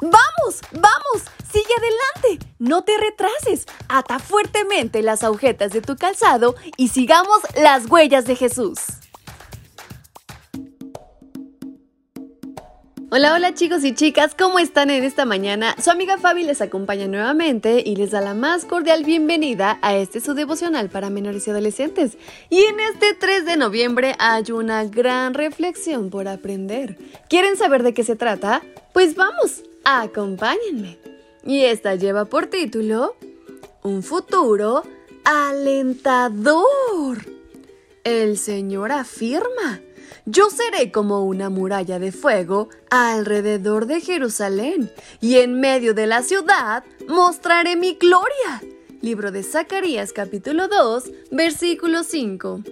¡Vamos! ¡Vamos! ¡Sigue adelante! No te retrases. Ata fuertemente las agujetas de tu calzado y sigamos las huellas de Jesús. Hola, hola chicos y chicas, ¿cómo están en esta mañana? Su amiga Fabi les acompaña nuevamente y les da la más cordial bienvenida a este su devocional para menores y adolescentes. Y en este 3 de noviembre hay una gran reflexión por aprender. ¿Quieren saber de qué se trata? Pues vamos, acompáñenme. Y esta lleva por título Un futuro alentador. El Señor afirma yo seré como una muralla de fuego alrededor de Jerusalén, y en medio de la ciudad mostraré mi gloria. Libro de Zacarías capítulo 2, versículo 5.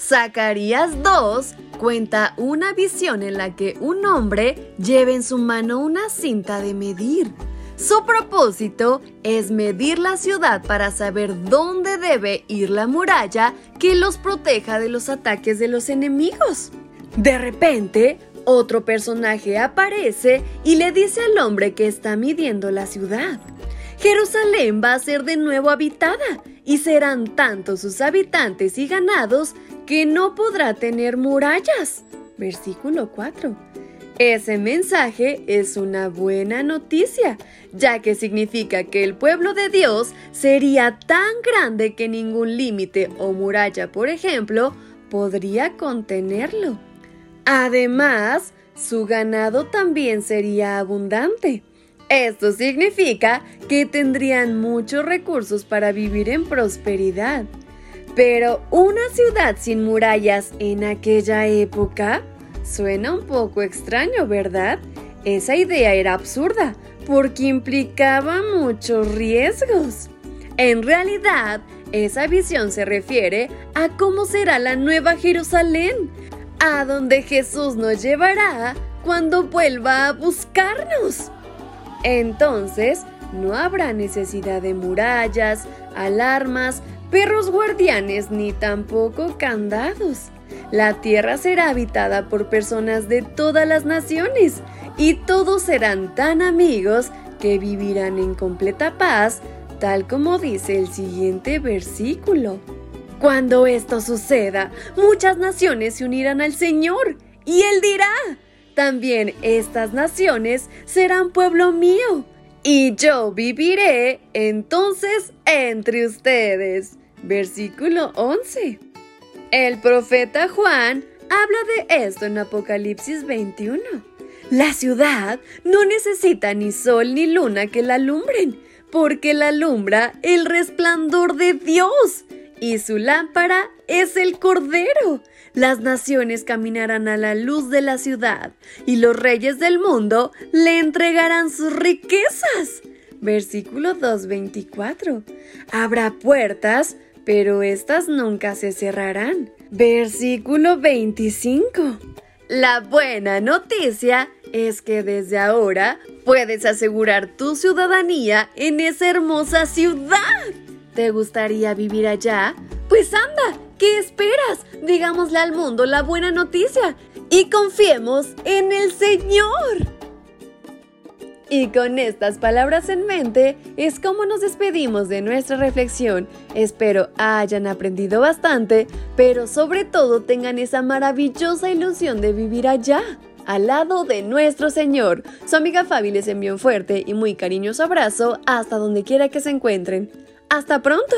Zacarías 2 cuenta una visión en la que un hombre lleva en su mano una cinta de medir su propósito es medir la ciudad para saber dónde debe ir la muralla que los proteja de los ataques de los enemigos. De repente, otro personaje aparece y le dice al hombre que está midiendo la ciudad. Jerusalén va a ser de nuevo habitada y serán tantos sus habitantes y ganados que no podrá tener murallas. Versículo 4. Ese mensaje es una buena noticia, ya que significa que el pueblo de Dios sería tan grande que ningún límite o muralla, por ejemplo, podría contenerlo. Además, su ganado también sería abundante. Esto significa que tendrían muchos recursos para vivir en prosperidad. Pero una ciudad sin murallas en aquella época Suena un poco extraño, ¿verdad? Esa idea era absurda, porque implicaba muchos riesgos. En realidad, esa visión se refiere a cómo será la nueva Jerusalén, a donde Jesús nos llevará cuando vuelva a buscarnos. Entonces, no habrá necesidad de murallas, alarmas, perros guardianes ni tampoco candados. La tierra será habitada por personas de todas las naciones y todos serán tan amigos que vivirán en completa paz, tal como dice el siguiente versículo. Cuando esto suceda, muchas naciones se unirán al Señor y Él dirá, también estas naciones serán pueblo mío y yo viviré entonces entre ustedes. Versículo 11. El profeta Juan habla de esto en Apocalipsis 21. La ciudad no necesita ni sol ni luna que la alumbren, porque la alumbra el resplandor de Dios y su lámpara es el Cordero. Las naciones caminarán a la luz de la ciudad y los reyes del mundo le entregarán sus riquezas. Versículo 2.24. Habrá puertas pero estas nunca se cerrarán. Versículo 25. La buena noticia es que desde ahora puedes asegurar tu ciudadanía en esa hermosa ciudad. ¿Te gustaría vivir allá? Pues anda, ¿qué esperas? Digámosle al mundo la buena noticia y confiemos en el Señor. Y con estas palabras en mente es como nos despedimos de nuestra reflexión. Espero hayan aprendido bastante, pero sobre todo tengan esa maravillosa ilusión de vivir allá, al lado de nuestro Señor. Su amiga Fabi les envió un fuerte y muy cariñoso abrazo hasta donde quiera que se encuentren. ¡Hasta pronto!